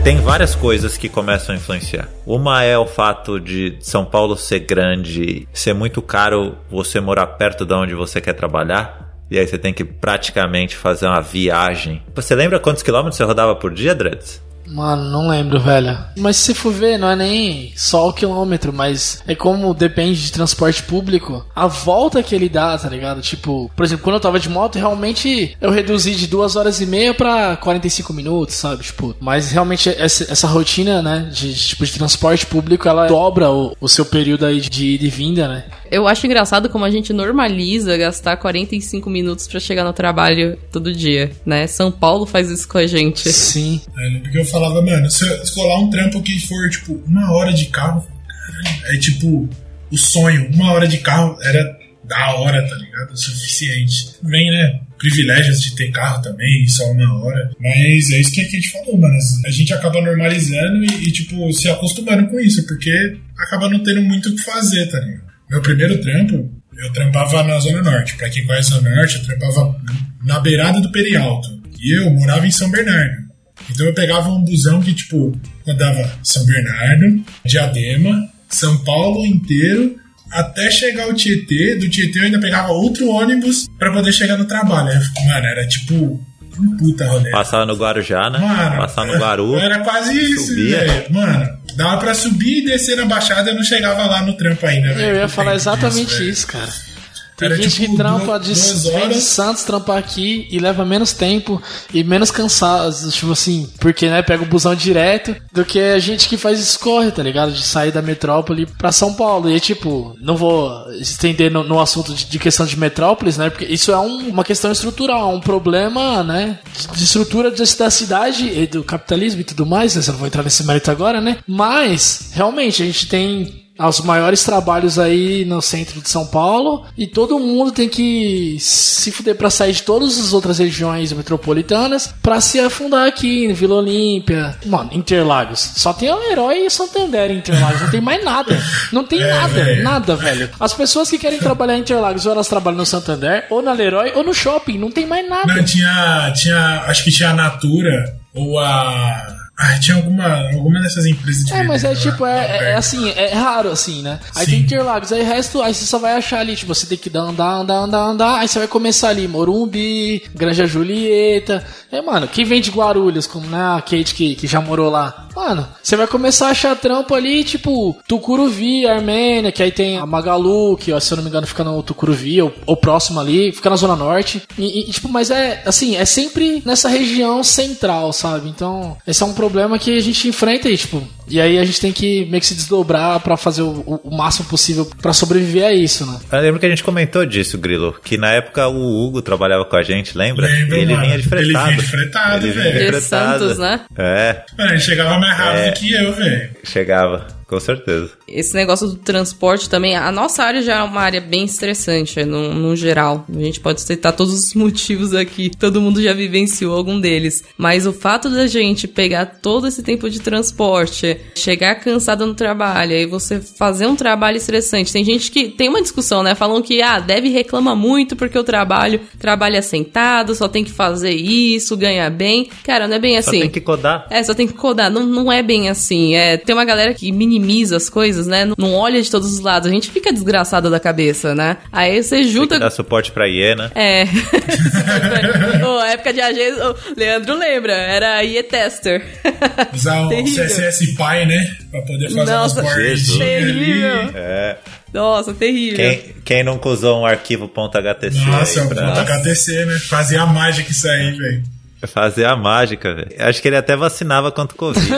Tem várias coisas que começam a influenciar. Uma é o fato de São Paulo ser grande, ser muito caro você morar perto de onde você quer trabalhar. E aí você tem que praticamente fazer uma viagem. Você lembra quantos quilômetros você rodava por dia, Dreads? Mano, não lembro, velho. Mas se for ver, não é nem só o quilômetro, mas é como depende de transporte público, a volta que ele dá, tá ligado? Tipo, por exemplo, quando eu tava de moto, realmente eu reduzi de duas horas e meia pra 45 minutos, sabe? Tipo, mas realmente essa, essa rotina, né, de, tipo, de transporte público, ela dobra o, o seu período aí de ida e vinda, né? Eu acho engraçado como a gente normaliza gastar 45 minutos para chegar no trabalho todo dia, né? São Paulo faz isso com a gente. Sim. É, porque eu falava, mano, se eu colar um trampo que for, tipo, uma hora de carro, é tipo, o sonho. Uma hora de carro era da hora, tá ligado? O suficiente. Vem, né? Privilégios de ter carro também, só uma hora. Mas é isso que a gente falou, mano. A gente acaba normalizando e, e tipo, se acostumando com isso, porque acaba não tendo muito o que fazer, tá ligado? Meu primeiro trampo, eu trampava na Zona Norte. Pra quem conhece a Zona Norte, eu trampava na beirada do Perialto. E eu morava em São Bernardo. Então eu pegava um busão que, tipo, rodava São Bernardo, Diadema, São Paulo inteiro, até chegar ao Tietê. Do Tietê eu ainda pegava outro ônibus para poder chegar no trabalho. Mano, era tipo um puta rolê. Passava no Guarujá, né? Mano, Passava no Guaru. Era quase isso, velho. Mano, dava pra subir e descer na baixada, eu não chegava lá no trampo ainda, velho. Eu ia falar exatamente isso, cara. Tem Era gente tipo que trampa de, vem de. Santos trampar aqui e leva menos tempo e menos cansado, tipo assim, porque né, pega o busão direto do que a gente que faz escorre, tá ligado? De sair da metrópole pra São Paulo. E tipo, não vou estender no, no assunto de, de questão de metrópoles, né? Porque isso é um- uma questão estrutural, um problema, né? De, estrutura de- da cidade e do capitalismo e tudo mais, né? Eu não vou entrar nesse mérito agora, né? Mas, realmente, a gente tem os maiores trabalhos aí no centro de São Paulo e todo mundo tem que se fuder pra sair de todas as outras regiões metropolitanas pra se afundar aqui em Vila Olímpia. Mano, Interlagos. Só tem o Herói e Santander em Interlagos, não tem mais nada. Não tem É, nada, nada, velho. As pessoas que querem trabalhar em Interlagos ou elas trabalham no Santander, ou na Leroy, ou no shopping, não tem mais nada. Não, tinha, tinha. Acho que tinha a Natura ou a. Ah, tinha alguma, alguma dessas empresas de É, mas é tipo, lá é, é assim, é raro assim, né? Aí Sim. tem Interlagos, aí o resto, aí você só vai achar ali, tipo, você tem que dar, andar, andar, andar, andar, aí você vai começar ali, Morumbi, Granja Julieta. É, mano, quem vem de Guarulhos, como né, a Kate que, que já morou lá. Mano, você vai começar a achar trampo ali, tipo, Tucuruvi, Armênia, que aí tem a Magalu, que se eu não me engano fica no Tucuruvi, ou, ou próximo ali, fica na Zona Norte. E, e, tipo, mas é, assim, é sempre nessa região central, sabe? Então, esse é um problema que a gente enfrenta aí, tipo, e aí a gente tem que meio que se desdobrar pra fazer o, o- máximo possível pra sobreviver a isso, né? Eu lembro que a gente comentou disso, Grilo, que na época o Hugo trabalhava com a gente, lembra? Lembro, ele mano. vinha de Ele fretado. vinha de fretado, Ele vinha velho. de. Santos, né? É, Mano, ele chegava mais rápido É. que eu, velho. chegava, com certeza. Esse negócio do transporte também, a nossa área já é uma área bem estressante, no, no geral. A gente pode citar todos os motivos aqui, todo mundo já vivenciou algum deles. Mas o fato da gente pegar todo esse tempo de transporte, chegar cansado no trabalho, aí você fazer um trabalho estressante. Tem gente que tem uma discussão, né? Falam que, ah, deve reclama muito porque o trabalho trabalha sentado, só tem que fazer isso, ganhar bem. Cara, não é bem Só assim. tem que codar. É, só tem que codar. Não, não é bem assim. É, tem uma galera que minimiza as coisas, né? Não- olha de todos os lados. A gente fica desgraçado da cabeça, né? Aí você Tem junta. que dar suporte pra hiena. É. Ô, época de agência. O Leandro lembra, era IE Tester. Usar o. CSS Pi, né? Pra poder fazer Nossa, umas. Terrível. É. Nossa, terrível. Quem, quem nunca usou um arquivo .htc Nossa, aí pra HTC, né? Fazer a mágica isso aí, velho. Fazer a mágica, velho. Acho que ele até vacinava contra o Covid.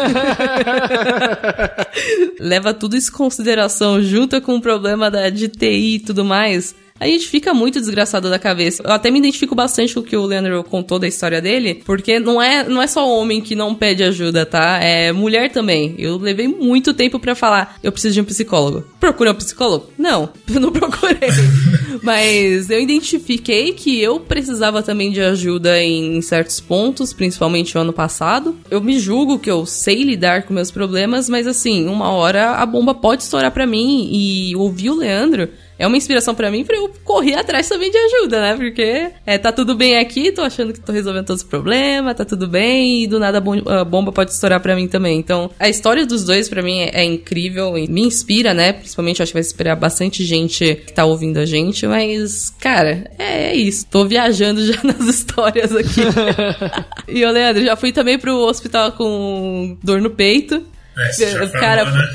leva tudo isso em consideração, junta com o problema da, de TI e tudo mais, a gente fica muito desgraçado da cabeça. Eu até me identifico bastante com o que o Leandro contou da história dele, porque não é, não é só homem que não pede ajuda, tá? É mulher também. Eu levei muito tempo pra falar, eu preciso de um psicólogo. Procurei um psicólogo? Não, eu não procurei. Mas eu identifiquei que eu precisava também de ajuda em certos pontos, principalmente o ano passado. Eu me julgo que eu sei lidar com meus problemas, mas assim, uma hora a bomba pode estourar pra mim e ouvir o Leandro é uma inspiração pra mim pra eu correr atrás também de ajuda, né? Porque é, tá tudo bem aqui, tô achando que tô resolvendo todos os problemas, tá tudo bem, e do nada a bom- a bomba pode estourar pra mim também. Então, a história dos dois pra mim é, é incrível e me inspira, né? Principalmente acho que vai inspirar bastante gente que tá ouvindo a gente, mas, cara, é, é isso. Tô viajando já nas histórias aqui. e, ô, Leandro, já fui também pro hospital com dor no peito. É, já cara- né?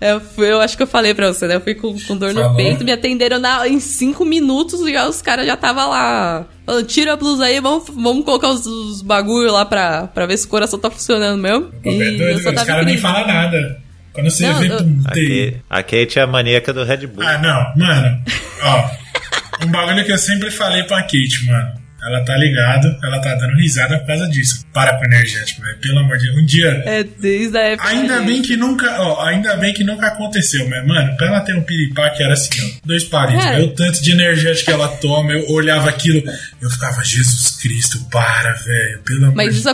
Eu, fui- eu acho que eu falei pra você, né? Eu fui com, com dor no Falou. peito, me atenderam na- em cinco minutos e os caras já tava lá. falando, Tira a blusa aí, vamos, vamos colocar os, os bagulho lá pra, pra ver se o coração tá funcionando mesmo. Pô, é doido. Os tava caras nem falam nada. Quando você Não, vê eu- a Kate é a maníaca do Red Bull. Ah, não, mano. Ó, um bagulho que eu sempre falei pra Kate, mano. Ela tá ligado, ela tá dando risada por causa disso. Para com o energético, velho. Pelo amor de Deus. Um dia. É, desde a época. Ainda bem que nunca, ó, ainda bem que nunca aconteceu, mas, mano, pra ela ter um piripá que era assim, ó, dois palitos, É. o tanto de energético que ela toma, eu olhava aquilo, eu ficava, Jesus Cristo, para, velho, pelo amor Mas isso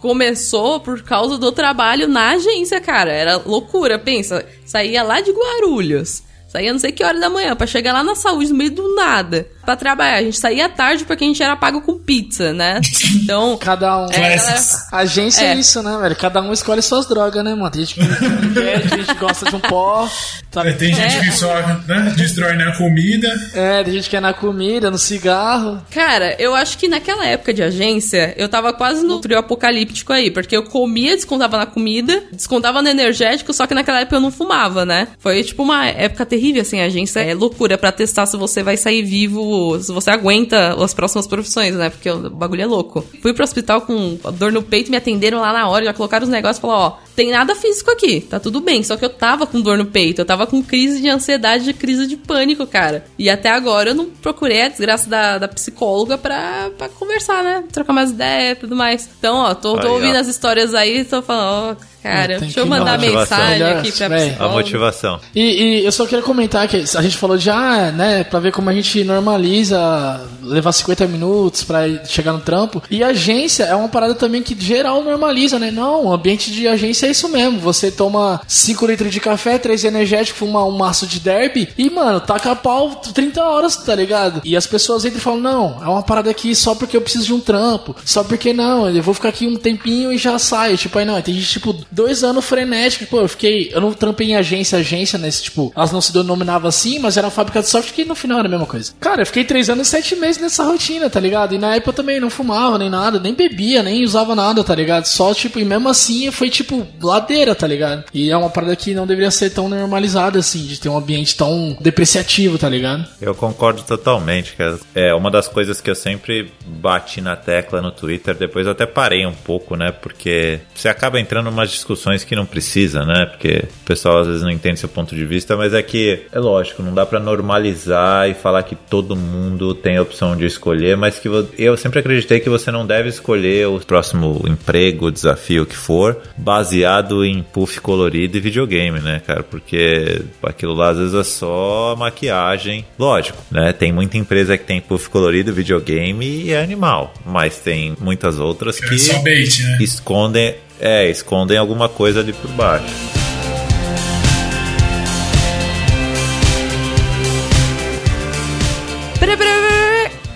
começou por causa do trabalho na agência, cara. Era loucura, pensa. Saía lá de Guarulhos. Saía não sei que hora da manhã para chegar lá na saúde no meio do nada para trabalhar. A gente saía tarde porque a gente era pago com pizza, né? Então. Cada um. É, galera, agência é. é. isso, né, velho? Cada um escolhe suas drogas, né, mano? Tem gente que quer, tem gente que gosta de um pó. Sabe? É, tem gente é. que só né, destrói na comida. É, tem gente que é na comida, no cigarro. Cara, eu acho que naquela época de agência, eu tava quase no trio apocalíptico aí, porque eu comia, descontava na comida, descontava no energético, só que naquela época eu não fumava, né? Foi tipo uma época terrível, assim, a agência é loucura para testar se você vai sair vivo se você aguenta as próximas profissões, né? Porque o bagulho é louco. Fui pro hospital com dor no peito, me atenderam lá na hora, já colocaram os negócios e falaram, ó, tem nada físico aqui, tá tudo bem. Só que eu tava com dor no peito, eu tava com crise de ansiedade, de crise de pânico, cara. E até agora eu não procurei a desgraça da, da psicóloga pra, pra conversar, né? Trocar mais ideia e tudo mais. Então, ó, tô, tô aí, ouvindo ó. as histórias aí, tô falando, ó, cara. Deixa eu mandar mensagem aqui pra psicóloga. A motivação. E, e, eu só queria comentar que a gente falou de, ah, né, pra ver como a gente normaliza levar 50 minutos pra chegar no trampo. E agência é uma parada também que geral normaliza, né? Não, o ambiente de agência é isso mesmo. Você toma 5 litros de café, 3 energéticos, fuma um maço de derby e, mano, taca pau 30 horas, tá ligado? E as pessoas entram e falam, não, é uma parada aqui só porque eu preciso de um trampo. Só porque não, eu vou ficar aqui um tempinho e já saio. Tipo, aí não, tem gente, tipo, dois anos frenéticos. Pô, eu fiquei. Eu não trampei em agência, agência, né? tipo, elas não se denominavam assim, mas era uma fábrica de software que no final era a mesma coisa. Cara, eu fiquei três anos e sete meses nessa rotina, tá ligado? E na época eu também não fumava nem nada, nem bebia, nem usava nada, tá ligado? Só, tipo, e mesmo assim foi, tipo, ladeira, tá ligado? E é uma parada que não deveria ser tão normalizada, assim, de ter um ambiente tão depreciativo, tá ligado? Eu concordo totalmente, cara. É uma das coisas que eu sempre bati na tecla no Twitter, depois até parei um pouco, né? Porque você acaba entrando em umas discussões que não precisa, né? Porque o pessoal às vezes não entende seu ponto de vista, mas é que é lógico, não dá para normalizar e falar que todo mundo tem a opção de escolher, mas que eu sempre acreditei que você não deve escolher o próximo emprego, desafio que for, baseado em puff colorido e videogame, né, cara? Porque aquilo lá às vezes é só maquiagem. Lógico, né? Tem muita empresa que tem puff colorido, videogame e é animal, mas tem muitas outras é que é bait, né? escondem é, escondem alguma coisa ali por baixo.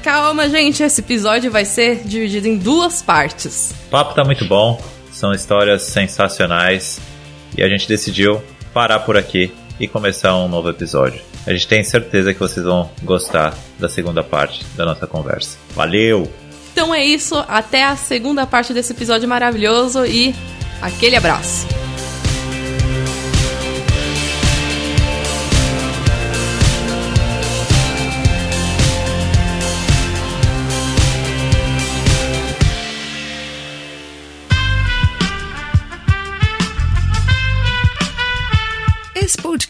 Calma, gente, esse episódio vai ser dividido em duas partes. O papo tá muito bom, são histórias sensacionais e a gente decidiu parar por aqui e começar um novo episódio. A gente tem certeza que vocês vão gostar da segunda parte da nossa conversa. Valeu! Então é isso, até a segunda parte desse episódio maravilhoso e aquele abraço.